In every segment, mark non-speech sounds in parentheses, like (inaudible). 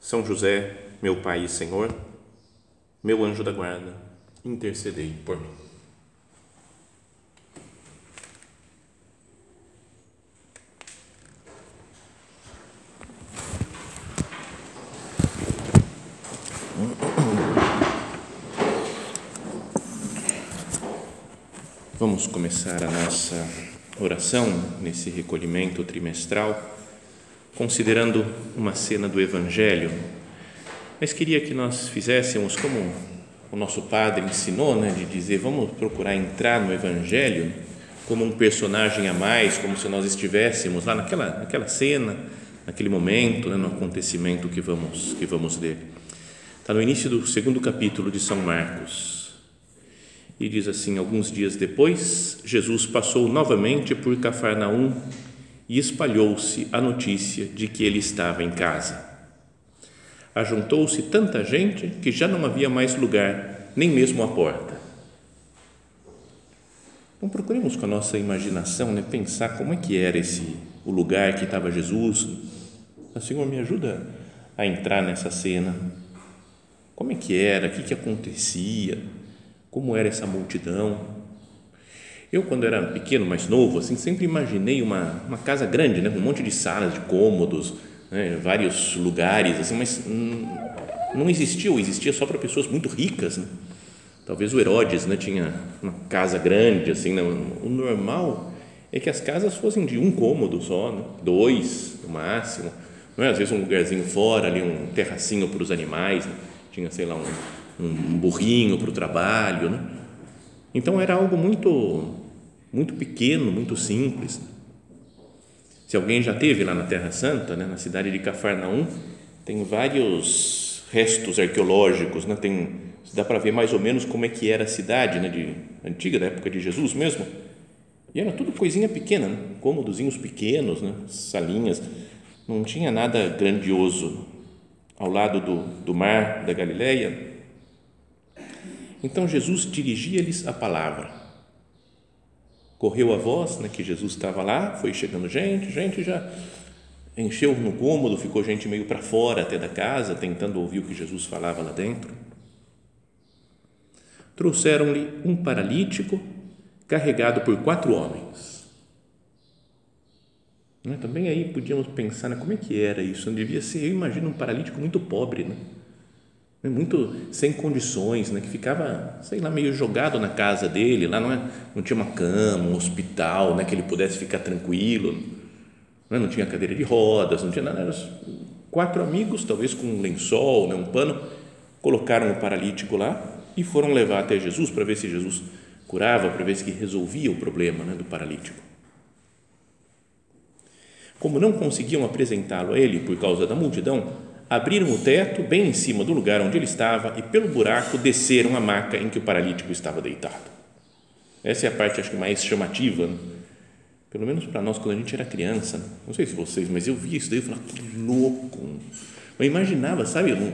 são José, meu Pai e Senhor, meu anjo da guarda, intercedei por mim. Vamos começar a nossa oração nesse recolhimento trimestral considerando uma cena do Evangelho, mas queria que nós fizéssemos como o nosso padre ensinou, né, de dizer, vamos procurar entrar no Evangelho como um personagem a mais, como se nós estivéssemos lá naquela, naquela cena, naquele momento, né, no acontecimento que vamos, que vamos ler. Está no início do segundo capítulo de São Marcos. E diz assim: Alguns dias depois, Jesus passou novamente por Cafarnaum e espalhou-se a notícia de que ele estava em casa. Ajuntou-se tanta gente que já não havia mais lugar, nem mesmo a porta. Então procuremos com a nossa imaginação né, pensar como é que era esse o lugar que estava Jesus. O Senhor me ajuda a entrar nessa cena. Como é que era? O que, que acontecia? Como era essa multidão? Eu, quando era pequeno, mais novo, assim, sempre imaginei uma, uma casa grande, né, com um monte de salas, de cômodos, né, vários lugares, assim, mas não existia, ou existia só para pessoas muito ricas. Né? Talvez o Herodes né, tinha uma casa grande, assim, né? o normal é que as casas fossem de um cômodo só, né? dois no máximo, não é? às vezes um lugarzinho fora, ali um terracinho para os animais, né? tinha, sei lá, um, um burrinho para o trabalho, né? Então era algo muito, muito pequeno, muito simples. Se alguém já teve lá na Terra Santa, né, na cidade de Cafarnaum, tem vários restos arqueológicos, né, tem, dá para ver mais ou menos como é que era a cidade, né, de antiga da época de Jesus mesmo. E era tudo coisinha pequena, né, cômodozinhos pequenos, né, salinhas, não tinha nada grandioso. Ao lado do, do mar da Galileia, então Jesus dirigia-lhes a palavra. Correu a voz né, que Jesus estava lá, foi chegando gente, gente já encheu no cômodo, ficou gente meio para fora até da casa, tentando ouvir o que Jesus falava lá dentro. Trouxeram-lhe um paralítico carregado por quatro homens. Né, também aí podíamos pensar né, como é que era isso, não devia ser, eu imagino um paralítico muito pobre, né? Muito sem condições, né? que ficava, sei lá, meio jogado na casa dele, lá não, é, não tinha uma cama, um hospital, né? que ele pudesse ficar tranquilo, né? não tinha cadeira de rodas, não tinha nada, eram quatro amigos, talvez com um lençol, né? um pano, colocaram o paralítico lá e foram levar até Jesus para ver se Jesus curava, para ver se resolvia o problema né? do paralítico. Como não conseguiam apresentá-lo a ele por causa da multidão, abriram o teto bem em cima do lugar onde ele estava e pelo buraco desceram a maca em que o paralítico estava deitado. Essa é a parte acho que mais chamativa, né? pelo menos para nós quando a gente era criança. Né? Não sei se vocês, mas eu via isso daí e falava que louco. Eu imaginava, sabe, um,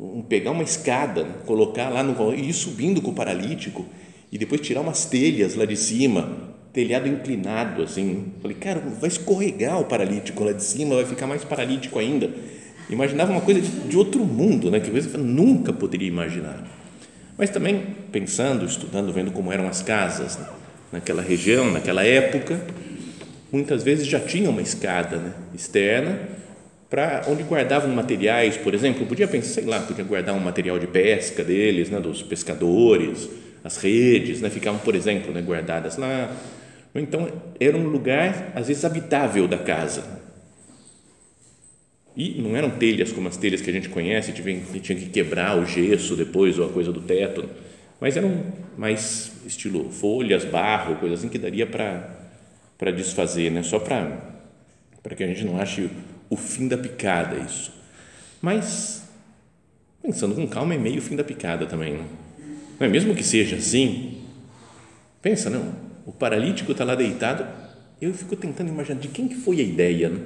um, pegar uma escada, né? colocar lá no e ir subindo com o paralítico e depois tirar umas telhas lá de cima, telhado inclinado assim. Falei, cara, vai escorregar o paralítico lá de cima, vai ficar mais paralítico ainda Imaginava uma coisa de, de outro mundo, né? que eu nunca poderia imaginar. Mas também pensando, estudando, vendo como eram as casas né? naquela região, naquela época, muitas vezes já tinha uma escada né? externa para onde guardavam materiais, por exemplo, podia pensar, sei lá, podia guardar um material de pesca deles, né, dos pescadores, as redes, né, ficavam, por exemplo, né, guardadas lá. Então, era um lugar, às vezes, habitável da casa. E não eram telhas como as telhas que a gente conhece, que tinha que quebrar o gesso depois ou a coisa do teto, mas eram mais estilo folhas, barro, coisa assim que daria para desfazer, né? só para que a gente não ache o fim da picada isso. Mas Pensando com calma, é meio fim da picada também, não, não é? Mesmo que seja assim, pensa, não, o paralítico está lá deitado, eu fico tentando imaginar de quem que foi a ideia, né?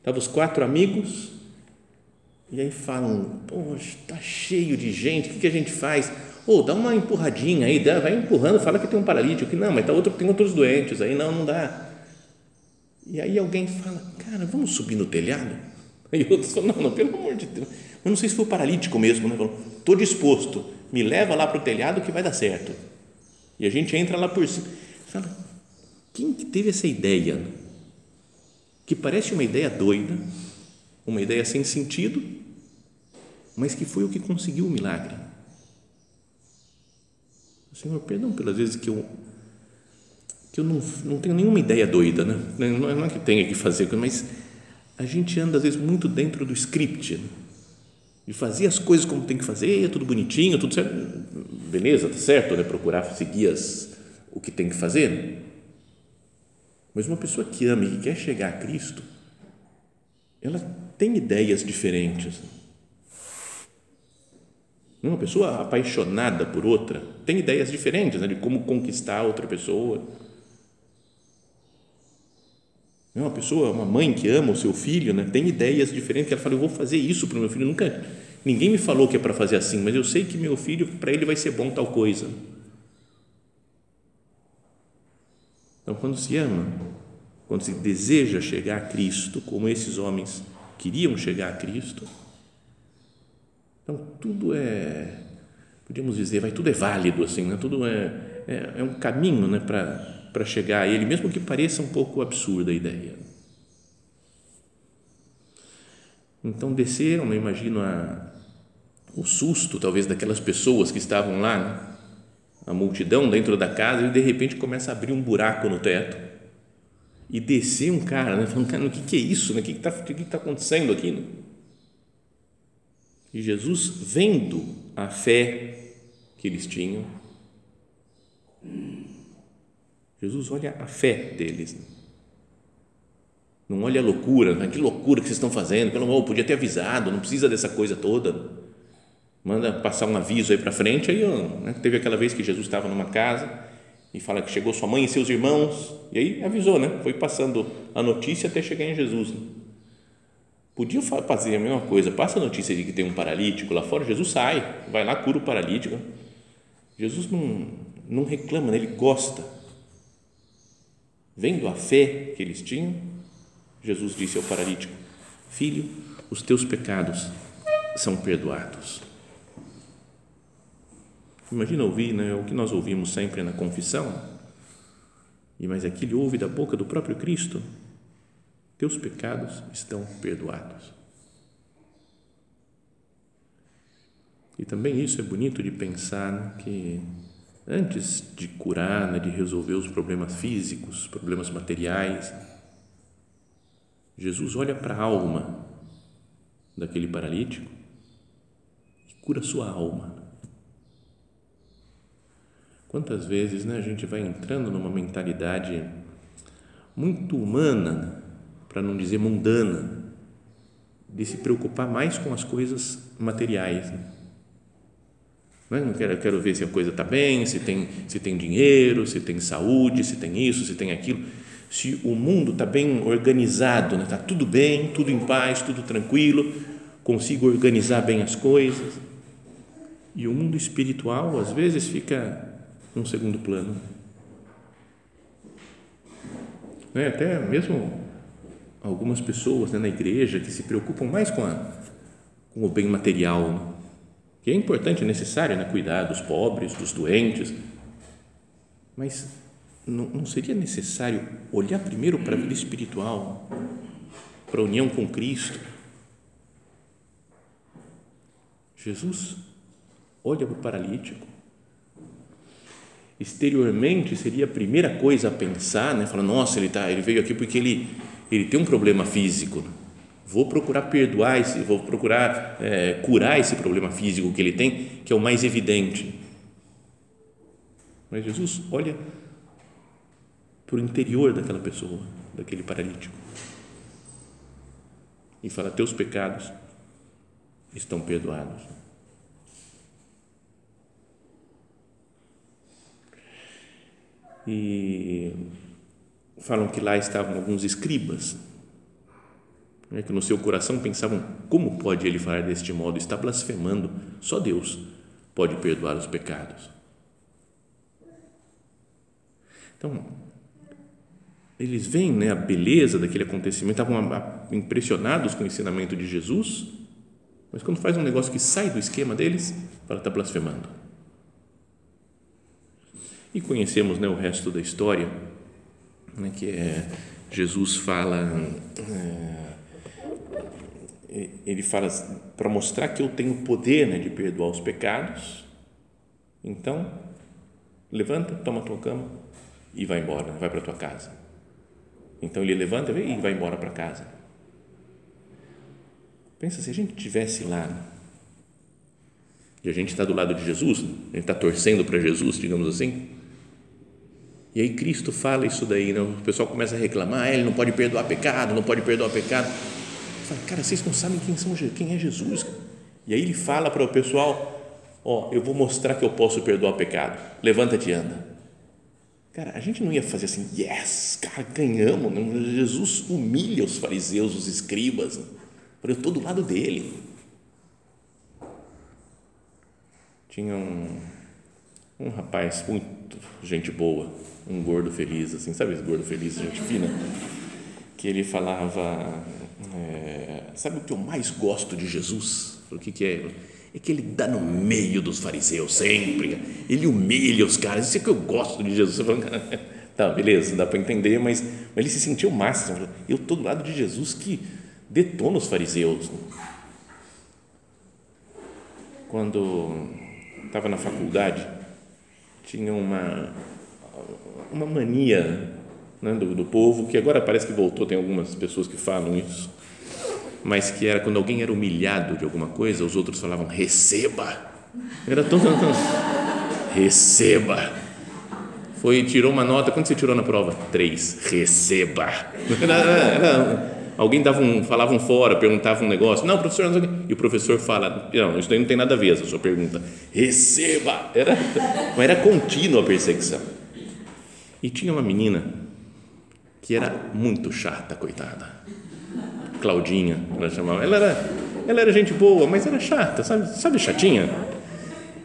Estavam os quatro amigos, e aí falam, poxa, está cheio de gente, o que, a gente faz? Ou oh, dá uma empurradinha aí, dá, vai empurrando, fala que tem um paralítico, que não, mas tá outro, tem outros doentes, aí não, não dá. E aí alguém fala, cara, vamos subir no telhado? Aí (laughs) outros falam, não, não, pelo amor de Deus. Eu não sei se foi paralítico mesmo, né? Estou disposto, me leva lá para o telhado que vai dar certo. E a gente entra lá por cima. Fala, quem que teve essa ideia? Que parece uma ideia doida, uma ideia sem sentido, mas que foi o que conseguiu o milagre. Senhor, perdão pelas vezes que eu que eu não, não tenho nenhuma ideia doida, né? Não é que tenha que fazer, mas a gente anda às vezes muito dentro do script né? e fazer as coisas como tem que fazer, tudo bonitinho, tudo certo, beleza, tá certo, né? Procurar seguir as, o que tem que fazer. Mas uma pessoa que ama e que quer chegar a Cristo, ela tem ideias diferentes. Uma pessoa apaixonada por outra tem ideias diferentes né, de como conquistar outra pessoa. Uma pessoa, uma mãe que ama o seu filho, né, tem ideias diferentes. Ela fala, eu vou fazer isso para o meu filho. Nunca, ninguém me falou que é para fazer assim, mas eu sei que meu filho, para ele vai ser bom tal coisa. Então, quando se ama, quando se deseja chegar a Cristo, como esses homens queriam chegar a Cristo, então tudo é, podíamos dizer, vai tudo é válido assim, né? Tudo é, é, é um caminho, né, para para chegar a Ele, mesmo que pareça um pouco absurda a ideia. Então desceram, eu imagino a, o susto talvez daquelas pessoas que estavam lá, né? A multidão dentro da casa e de repente começa a abrir um buraco no teto e descer um cara, né, falando, cara, o que, que é isso, né? o que está que que tá acontecendo aqui? Né? E Jesus, vendo a fé que eles tinham, Jesus olha a fé deles, né? não olha a loucura, né? que loucura que vocês estão fazendo, pelo amor, podia ter avisado, não precisa dessa coisa toda manda passar um aviso aí para frente. Aí né, teve aquela vez que Jesus estava numa casa e fala que chegou sua mãe e seus irmãos, e aí avisou, né? Foi passando a notícia até chegar em Jesus. Né? Podia fazer a mesma coisa, passa a notícia de que tem um paralítico lá fora, Jesus sai, vai lá, cura o paralítico. Jesus não, não reclama, né? ele gosta. Vendo a fé que eles tinham, Jesus disse ao paralítico: Filho, os teus pecados são perdoados. Imagina ouvir né, o que nós ouvimos sempre na confissão, e mas aqui ele ouve da boca do próprio Cristo: Teus pecados estão perdoados. E também isso é bonito de pensar né, que antes de curar, né, de resolver os problemas físicos, problemas materiais, Jesus olha para a alma daquele paralítico e cura sua alma. Quantas vezes né, a gente vai entrando numa mentalidade muito humana, para não dizer mundana, de se preocupar mais com as coisas materiais. Né? Não, é? não quero, quero ver se a coisa está bem, se tem, se tem dinheiro, se tem saúde, se tem isso, se tem aquilo. Se o mundo está bem organizado, está né? Tá tudo bem, tudo em paz, tudo tranquilo, consigo organizar bem as coisas. E o mundo espiritual, às vezes, fica num segundo plano. Né? Até mesmo algumas pessoas né, na igreja que se preocupam mais com, a, com o bem material, né? que é importante, necessário, né? cuidar dos pobres, dos doentes, mas não, não seria necessário olhar primeiro para a vida espiritual, para a união com Cristo? Jesus olha para o paralítico exteriormente seria a primeira coisa a pensar, né? Falar, nossa, ele tá, ele veio aqui porque ele ele tem um problema físico. Vou procurar perdoar esse, vou procurar é, curar esse problema físico que ele tem, que é o mais evidente. Mas Jesus olha para o interior daquela pessoa, daquele paralítico, e fala: Teus pecados estão perdoados. E falam que lá estavam alguns escribas, né, que no seu coração pensavam: como pode ele falar deste modo? Está blasfemando, só Deus pode perdoar os pecados. Então, eles veem né, a beleza daquele acontecimento, estavam impressionados com o ensinamento de Jesus, mas quando faz um negócio que sai do esquema deles, fala, está blasfemando. E conhecemos né, o resto da história, né, que é, Jesus fala, é, ele fala para mostrar que eu tenho poder né, de perdoar os pecados, então levanta, toma tua cama e vai embora, vai para tua casa. Então ele levanta e vai embora para casa. Pensa se a gente tivesse lá e a gente está do lado de Jesus, a gente está torcendo para Jesus, digamos assim. E aí Cristo fala isso daí, né? o pessoal começa a reclamar, ah, ele não pode perdoar pecado, não pode perdoar pecado. Fala, cara, vocês não sabem quem, são, quem é Jesus. E aí ele fala para o pessoal, ó, oh, eu vou mostrar que eu posso perdoar pecado. Levanta-te e anda. Cara, a gente não ia fazer assim, yes, cara, ganhamos. Né? Jesus humilha os fariseus, os escribas. Né? Eu estou do lado dele. Tinha um, um rapaz muito gente boa, um gordo feliz, assim, sabe esse gordo feliz, gente fina? Que ele falava, é, sabe o que eu mais gosto de Jesus? O que, que é? é que ele dá no meio dos fariseus sempre, ele humilha os caras, isso é que eu gosto de Jesus. (laughs) Tá, beleza, dá para entender, mas, mas, ele se sentiu máximo. Eu estou do lado de Jesus que detona os fariseus. Quando estava na faculdade, tinha uma, uma mania né, do, do povo, que agora parece que voltou, tem algumas pessoas que falam isso, mas que era quando alguém era humilhado de alguma coisa, os outros falavam receba. Era todo receba. Foi tirou uma nota. Quando você tirou na prova? Três. Receba. Era, era, alguém dava um, falava um fora, perguntava um negócio. Não, professor, não e o professor fala, não, isso daí não tem nada a ver essa sua pergunta. Receba. Era, era contínua a perseguição. E tinha uma menina que era muito chata, coitada Claudinha, ela chamava. Ela era, ela era gente boa, mas era chata, sabe? Sabe chatinha?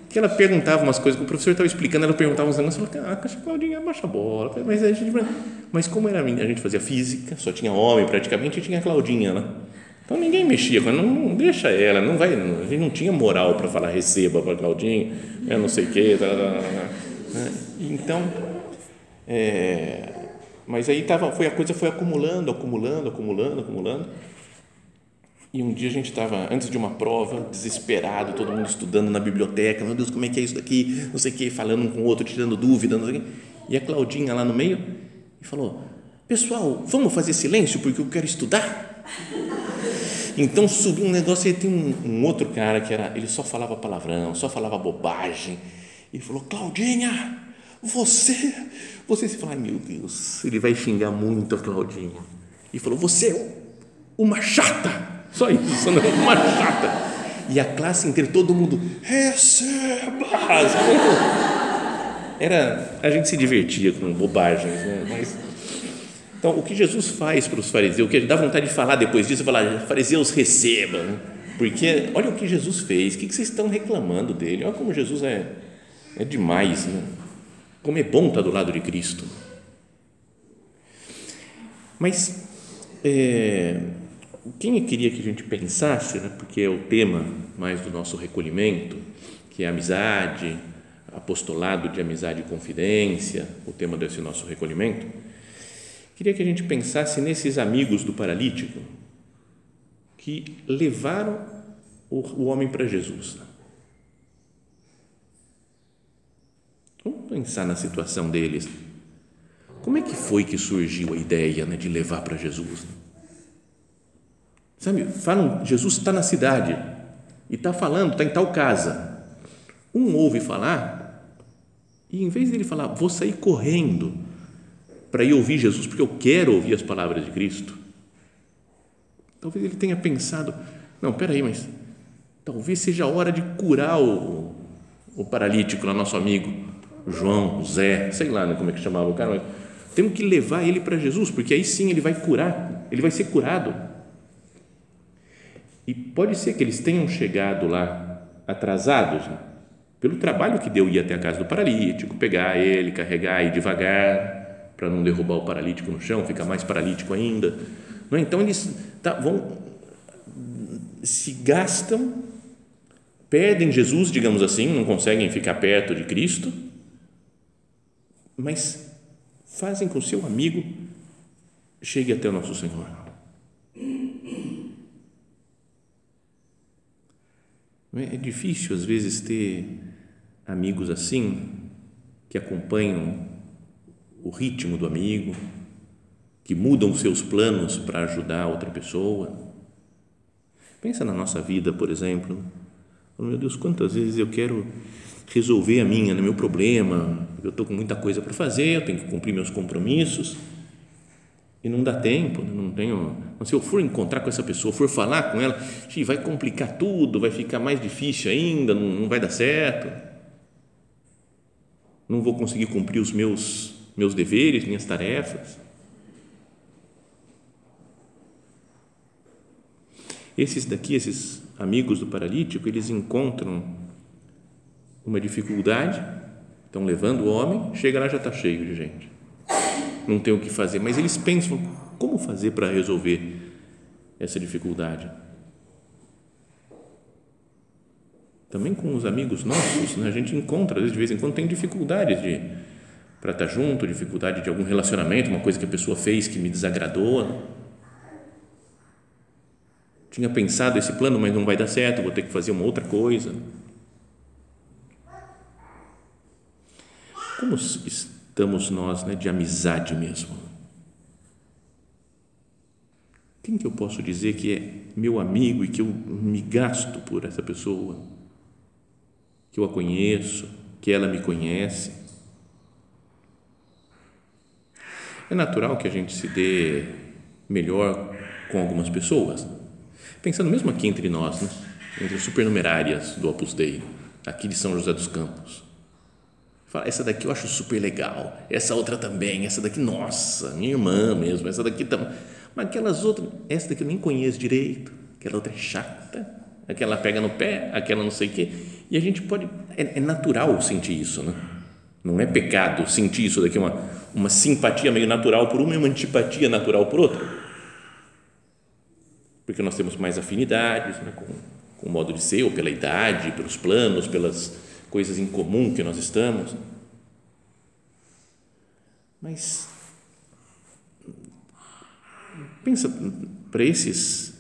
Que ela perguntava umas coisas o professor estava explicando, ela perguntava uns negócios, falava, ah, Claudinha, baixa a bola. Mas, a gente, mas como era, a gente fazia física, só tinha homem praticamente, e tinha a Claudinha lá. Então ninguém mexia não, não deixa ela, não vai, não, a gente não tinha moral para falar receba para Claudinha, eu não sei o quê. Tá, tá, tá, então, é, mas aí tava, foi, a coisa foi acumulando, acumulando, acumulando, acumulando. E um dia a gente estava, antes de uma prova, desesperado, todo mundo estudando na biblioteca, meu Deus, como é que é isso daqui? Não sei o que, falando um com o outro, tirando dúvida, não sei o que. E a Claudinha lá no meio e falou: Pessoal, vamos fazer silêncio porque eu quero estudar? Então subiu um negócio e tem um, um, outro cara que era, ele só falava palavrão, só falava bobagem. Ele falou: Claudinha, você, você se fala, ai meu Deus, ele vai xingar muito a Claudinha. E falou: Você é uma chata. Só isso, né? uma chata. E a classe inteira, todo mundo, receba! Era, a gente se divertia com bobagens, né? Mas, então, o que Jesus faz para os fariseus, o que dá vontade de falar depois disso, falar, fariseus recebam, né? porque olha o que Jesus fez, o que vocês estão reclamando dele? Olha como Jesus é, é demais, né? Como é bom estar do lado de Cristo. Mas, é, quem eu queria que a gente pensasse, né, porque é o tema mais do nosso recolhimento, que é amizade, apostolado de amizade e confidência, o tema desse nosso recolhimento, queria que a gente pensasse nesses amigos do paralítico que levaram o, o homem para Jesus. Vamos pensar na situação deles. Como é que foi que surgiu a ideia né, de levar para Jesus? Né? Sabe, falam, Jesus está na cidade e está falando, está em tal casa. Um ouve falar e em vez de ele falar, vou sair correndo para ir ouvir Jesus, porque eu quero ouvir as palavras de Cristo. Talvez ele tenha pensado, não, peraí, mas talvez seja a hora de curar o, o paralítico, lá, nosso amigo. João, Zé, sei lá né, como é que chamava o cara, mas temos que levar ele para Jesus, porque aí sim ele vai curar, ele vai ser curado. E pode ser que eles tenham chegado lá atrasados, né? pelo trabalho que deu ir até a casa do paralítico, pegar ele, carregar e devagar, para não derrubar o paralítico no chão, ficar mais paralítico ainda. Não é? Então eles tá, vão se gastam, perdem Jesus, digamos assim, não conseguem ficar perto de Cristo, mas fazem com seu amigo chegue até o nosso Senhor. É difícil, às vezes, ter amigos assim, que acompanham o ritmo do amigo, que mudam seus planos para ajudar outra pessoa. Pensa na nossa vida, por exemplo. Oh, meu Deus, quantas vezes eu quero resolver a minha, o meu problema, eu estou com muita coisa para fazer, eu tenho que cumprir meus compromissos e não dá tempo, né? não tenho. Se eu for encontrar com essa pessoa, for falar com ela, vai complicar tudo, vai ficar mais difícil ainda, não, não vai dar certo. Não vou conseguir cumprir os meus meus deveres, minhas tarefas. Esses daqui, esses amigos do paralítico, eles encontram uma dificuldade, estão levando o homem, chega lá já está cheio de gente não tem o que fazer, mas eles pensam como fazer para resolver essa dificuldade. Também com os amigos nossos, né? a gente encontra, às vezes, de vez em quando, tem dificuldades de para estar junto, dificuldade de algum relacionamento, uma coisa que a pessoa fez que me desagradou. Tinha pensado esse plano, mas não vai dar certo, vou ter que fazer uma outra coisa. Como estamos nós né, de amizade mesmo. Quem que eu posso dizer que é meu amigo e que eu me gasto por essa pessoa? Que eu a conheço, que ela me conhece? É natural que a gente se dê melhor com algumas pessoas. Pensando mesmo aqui entre nós, né? entre as supernumerárias do Opus Dei, aqui de São José dos Campos Fala, essa daqui eu acho super legal, essa outra também, essa daqui, nossa, minha irmã mesmo, essa daqui também. Mas aquelas outras, essa daqui eu nem conheço direito, aquela outra é chata, aquela pega no pé, aquela não sei o quê. E a gente pode, é, é natural sentir isso, né? Não é pecado sentir isso daqui, uma, uma simpatia meio natural por uma e uma antipatia natural por outra. Porque nós temos mais afinidades né, com, com o modo de ser, ou pela idade, pelos planos, pelas coisas em comum que nós estamos. Mas pensa para esses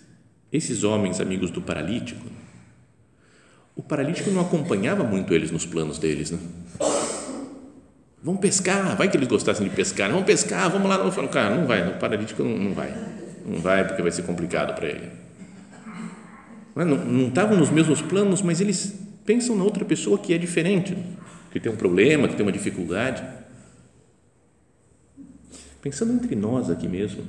esses homens amigos do paralítico. O paralítico não acompanhava muito eles nos planos deles, né? Vamos pescar, vai que eles gostassem de pescar, vamos pescar, vamos lá. Não, falo, cara, não vai, o paralítico não, não vai, não vai porque vai ser complicado para ele. Não estavam nos mesmos planos, mas eles pensam na outra pessoa que é diferente, que tem um problema, que tem uma dificuldade. Pensando entre nós aqui mesmo,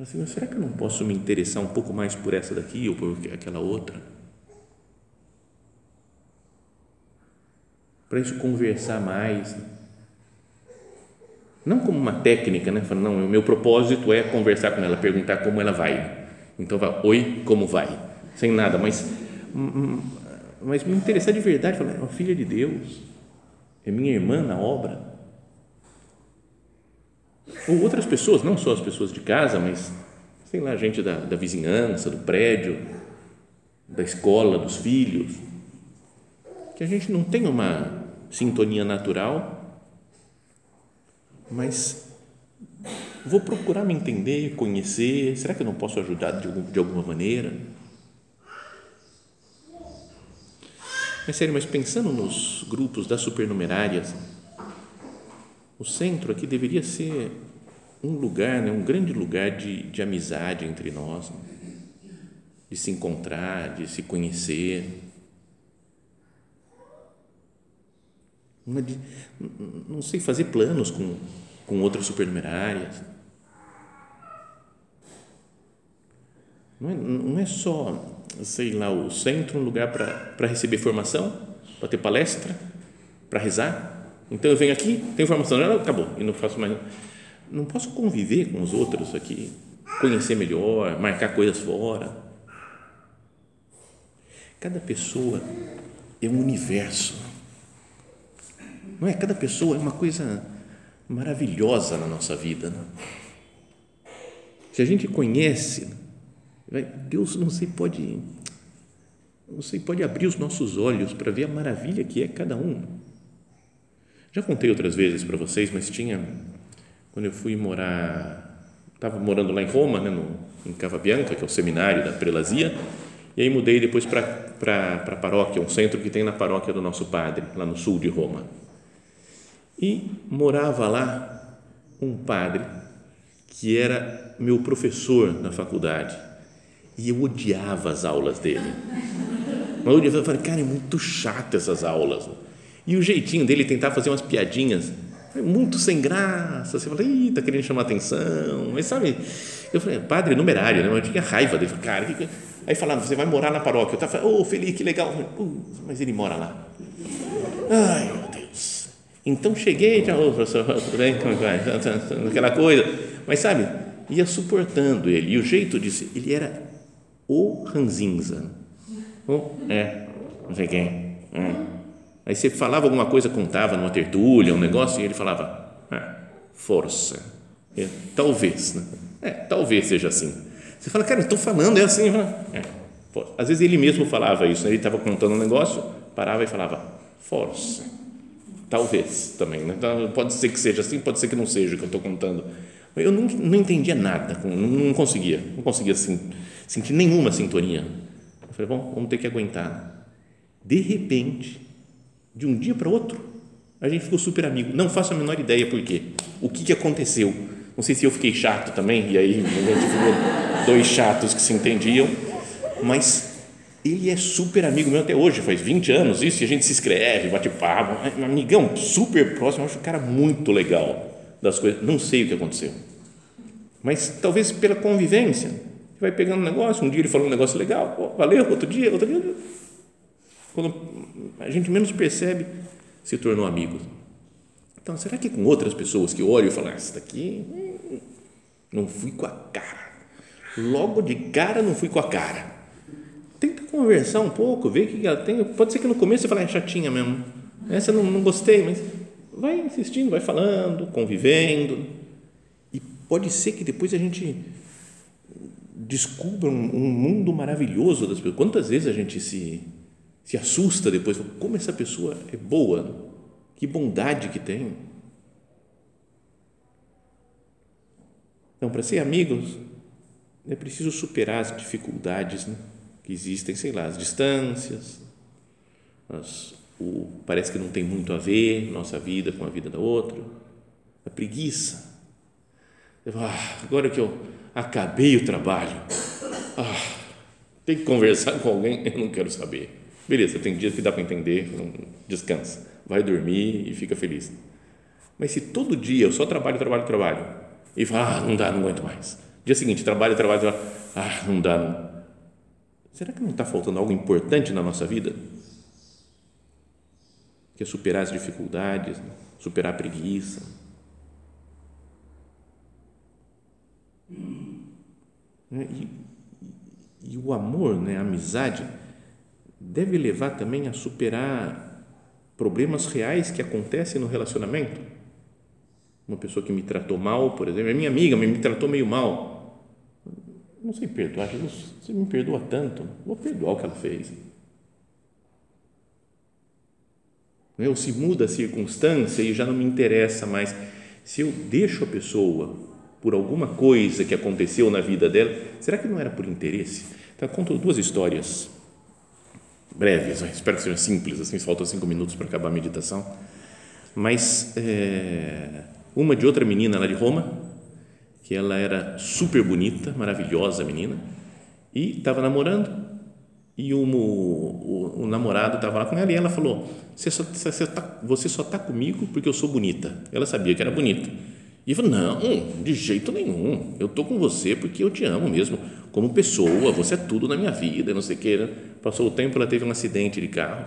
assim, será que eu não posso me interessar um pouco mais por essa daqui ou por aquela outra? Para isso conversar mais. Não como uma técnica, né? Falando, não, o meu propósito é conversar com ela, perguntar como ela vai. Então, vai, oi, como vai? Sem nada, mas mas me interessar de verdade, falar, é uma filha de Deus, é minha irmã na obra. Ou outras pessoas, não só as pessoas de casa, mas, sei lá, gente da, da vizinhança, do prédio, da escola, dos filhos, que a gente não tem uma sintonia natural, mas vou procurar me entender, conhecer, será que eu não posso ajudar de, de alguma maneira? Mas sério, mas pensando nos grupos das supernumerárias, o centro aqui deveria ser um lugar, né, um grande lugar de, de amizade entre nós, né? de se encontrar, de se conhecer. De, não sei, fazer planos com, com outras supernumerárias. Não é, não é só sei lá, o centro, um lugar para receber formação, para ter palestra, para rezar. Então eu venho aqui, tenho informação, não, acabou, e não faço mais. Não posso conviver com os outros aqui, conhecer melhor, marcar coisas fora. Cada pessoa é um universo. Não é? Cada pessoa é uma coisa maravilhosa na nossa vida. Né? Se a gente conhece, Deus não sei pode não sei pode abrir os nossos olhos para ver a maravilha que é cada um. Já contei outras vezes para vocês, mas tinha quando eu fui morar, estava morando lá em Roma, né, no, em Cava Bianca, que é o seminário da prelazia, e aí mudei depois para a paróquia, um centro que tem na paróquia do nosso padre, lá no sul de Roma. E morava lá um padre que era meu professor na faculdade e eu odiava as aulas dele. Mas eu falei, cara, é muito chato essas aulas. E o jeitinho dele tentar fazer umas piadinhas, muito sem graça. Você fala, ih, tá querendo chamar atenção. Mas sabe, eu falei, padre numerário, né? Mas eu tinha raiva dele. Cara, que, que... aí falava, você vai morar na paróquia. Eu tava, ô, oh, Felipe, que legal. mas ele mora lá. Ai, meu Deus. Então cheguei, já, ô, professor, tudo bem? Como é vai? Aquela coisa. Mas sabe, ia suportando ele. E o jeito ser, ele era o ranzinza. Oh, é, não sei quem. Hum. Aí você falava alguma coisa, contava numa tertúlia, um negócio, e ele falava, ah, força. É, talvez, né? É, talvez seja assim. Você fala, cara, estou falando, é assim. É, Às vezes ele mesmo falava isso, né? ele estava contando um negócio, parava e falava, força. Talvez também, né? Então, pode ser que seja assim, pode ser que não seja o que eu estou contando. Eu não, não entendia nada, não, não conseguia, não conseguia assim, sentir nenhuma sintonia. Eu falei, bom, vamos ter que aguentar. De repente, de um dia para outro, a gente ficou super amigo. Não faço a menor ideia por quê. O que, que aconteceu? Não sei se eu fiquei chato também, e aí a gente ficou dois chatos que se entendiam, mas ele é super amigo meu até hoje, faz 20 anos isso, e a gente se escreve, bate papo, um amigão super próximo, acho o cara muito legal das coisas. Não sei o que aconteceu, mas talvez pela convivência, vai pegando um negócio, um dia ele falou um negócio legal, valeu, outro dia, outro dia. Quando a gente menos percebe, se tornou amigo. Então, será que com outras pessoas que olham e falam, ah, essa daqui hum, não fui com a cara. Logo de cara não fui com a cara. Tenta conversar um pouco, ver o que ela tem. Pode ser que no começo você fale, é chatinha mesmo. Essa eu não, não gostei, mas vai insistindo, vai falando, convivendo. E pode ser que depois a gente descubra um, mundo maravilhoso das pessoas. Quantas vezes a gente se, se assusta depois, como essa pessoa é boa, que bondade que tem. Então, para ser amigos, é preciso superar as dificuldades né, que existem, sei lá, as distâncias, as, o, parece que não tem muito a ver nossa vida com a vida da outra, a preguiça. Ah, agora que eu acabei o trabalho, ah, tem que conversar (laughs) com alguém, eu não quero saber. Beleza, tem dias que dá para entender, descansa, vai dormir e fica feliz. Mas se todo dia eu só trabalho, trabalho, trabalho, e fala, ah, não dá, não aguento mais. Dia seguinte, trabalho, trabalho, trabalho, ah, não dá. Não. Será que não está faltando algo importante na nossa vida? Que é superar as dificuldades, superar a preguiça. E, e o amor, né, a amizade, deve levar também a superar problemas reais que acontecem no relacionamento. Uma pessoa que me tratou mal, por exemplo, é minha amiga, me tratou meio mal. Não sei perdoar, Jesus, você me perdoa tanto, vou perdoar o que ela fez. Ou se muda a circunstância e já não me interessa mais. Se eu deixo a pessoa por alguma coisa que aconteceu na vida dela, será que não era por interesse? Então, conto duas histórias breves, espero que seja simples, assim, faltam cinco minutos para acabar a meditação. Mas é, uma de outra menina lá de Roma, que ela era super bonita, maravilhosa menina, e estava namorando, e o, o, o namorado estava lá com ela, e ela falou: Você só está você só tá comigo porque eu sou bonita. Ela sabia que era bonita. E ele falou: Não, de jeito nenhum, eu estou com você porque eu te amo mesmo como pessoa, você é tudo na minha vida, não sei o que. Né? Passou o tempo, ela teve um acidente de carro,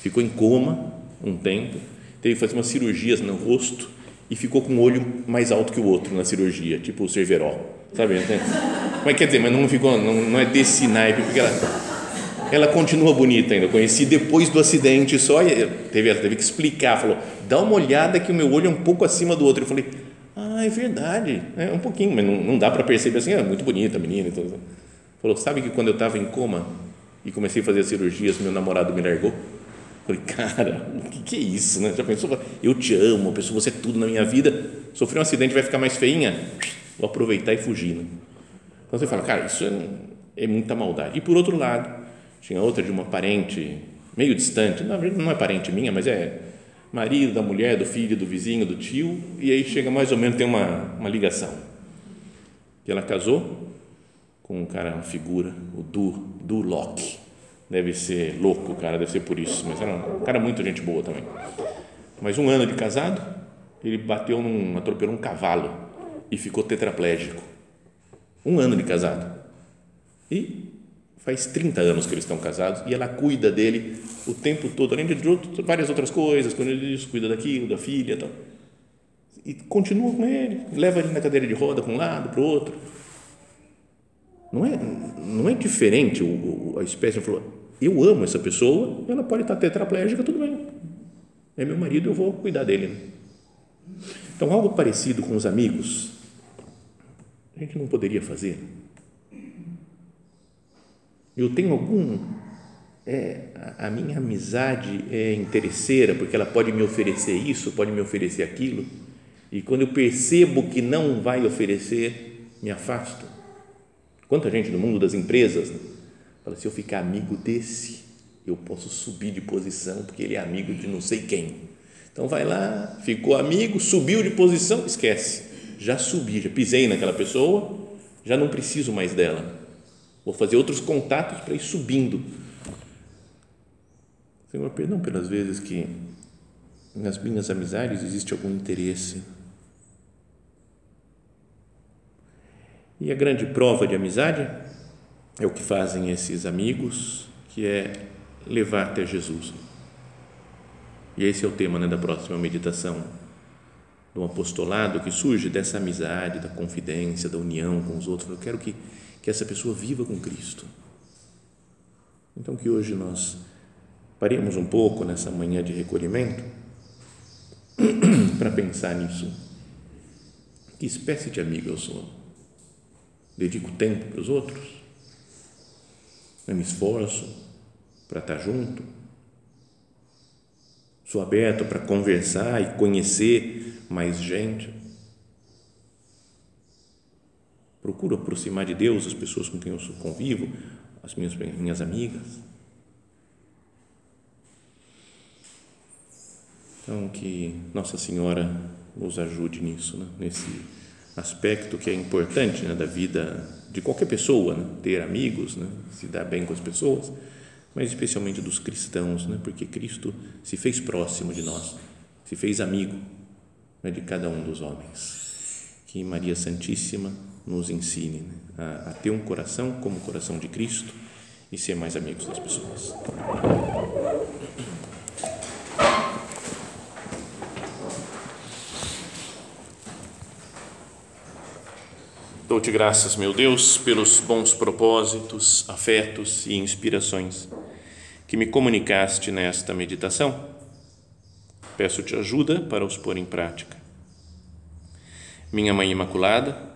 ficou em coma um tempo, teve que fazer umas cirurgias no rosto e ficou com o olho mais alto que o outro na cirurgia, tipo o Cerveró, sabe? Mas quer dizer, mas não ficou, não, não é desse naipe, porque ela, ela continua bonita ainda. Eu conheci depois do acidente só, teve, teve que explicar, falou, dá uma olhada que o meu olho é um pouco acima do outro. Eu falei, ah, é verdade, é um pouquinho, mas não, não dá para perceber assim, é muito bonita a menina. Então, falou, sabe que quando eu estava em coma e comecei a fazer as cirurgias, meu namorado me largou? Falei, cara, o que, que, é isso, né? Já pensou? Eu te amo, pessoa, você é tudo na minha vida. Sofreu um acidente, vai ficar mais feinha? Vou aproveitar e fugir. Né? Então você fala, cara, isso é, é, muita maldade. E por outro lado, tinha outra de uma parente meio distante, na verdade não é parente minha, mas é marido da mulher, do filho, do vizinho, do tio, e aí chega mais ou menos, tem uma, uma ligação. Que ela casou com um cara, uma figura, o Du, Du Locke deve ser louco, cara, deve ser por isso, mas era um cara muito gente boa também. Mas um ano de casado, ele bateu num, atropelou um cavalo e ficou tetraplégico. Um ano de casado. E faz 30 anos que eles estão casados e ela cuida dele o tempo todo, além de várias outras coisas, quando ele diz, cuida daquilo, da filha e tal. E continua com ele, leva ele na cadeira de roda para um lado, para o outro. Não é, não é diferente o, o, a espécie falou, eu amo essa pessoa, ela pode estar tetraplégica, tudo bem. É meu marido, eu vou cuidar dele. Então, algo parecido com os amigos, a gente não poderia fazer. Eu tenho algum. É, a, minha amizade é interesseira, porque ela pode me oferecer isso, pode me oferecer aquilo, e quando eu percebo que não vai oferecer, me afasto. Quanta gente no mundo das empresas né? Fala, se eu ficar amigo desse, eu posso subir de posição, porque ele é amigo de não sei quem. Então vai lá, ficou amigo, subiu de posição, esquece. Já subi, já pisei naquela pessoa, já não preciso mais dela. Vou fazer outros contatos para ir subindo. Senhor, perdão pelas vezes que nas minhas amizades existe algum interesse. E a grande prova de amizade é o que fazem esses amigos, que é levar até Jesus. E esse é o tema né, da próxima meditação do apostolado que surge dessa amizade, da confidência, da união com os outros. Eu quero que, que essa pessoa viva com Cristo. Então, que hoje nós paremos um pouco nessa manhã de recolhimento (clears throat) para pensar nisso. Que espécie de amigo eu sou? Dedico tempo para os outros? eu me esforço para estar junto, sou aberto para conversar e conhecer mais gente. Procuro aproximar de Deus as pessoas com quem eu convivo, as minhas, minhas amigas. Então, que Nossa Senhora nos ajude nisso, né? nesse aspecto que é importante né, da vida de qualquer pessoa, né, ter amigos, né, se dar bem com as pessoas, mas especialmente dos cristãos, né, porque Cristo se fez próximo de nós, se fez amigo né, de cada um dos homens. Que Maria Santíssima nos ensine né, a, a ter um coração como o coração de Cristo e ser mais amigos das pessoas. Dou-te graças, meu Deus, pelos bons propósitos, afetos e inspirações que me comunicaste nesta meditação. Peço-te ajuda para os pôr em prática. Minha Mãe Imaculada,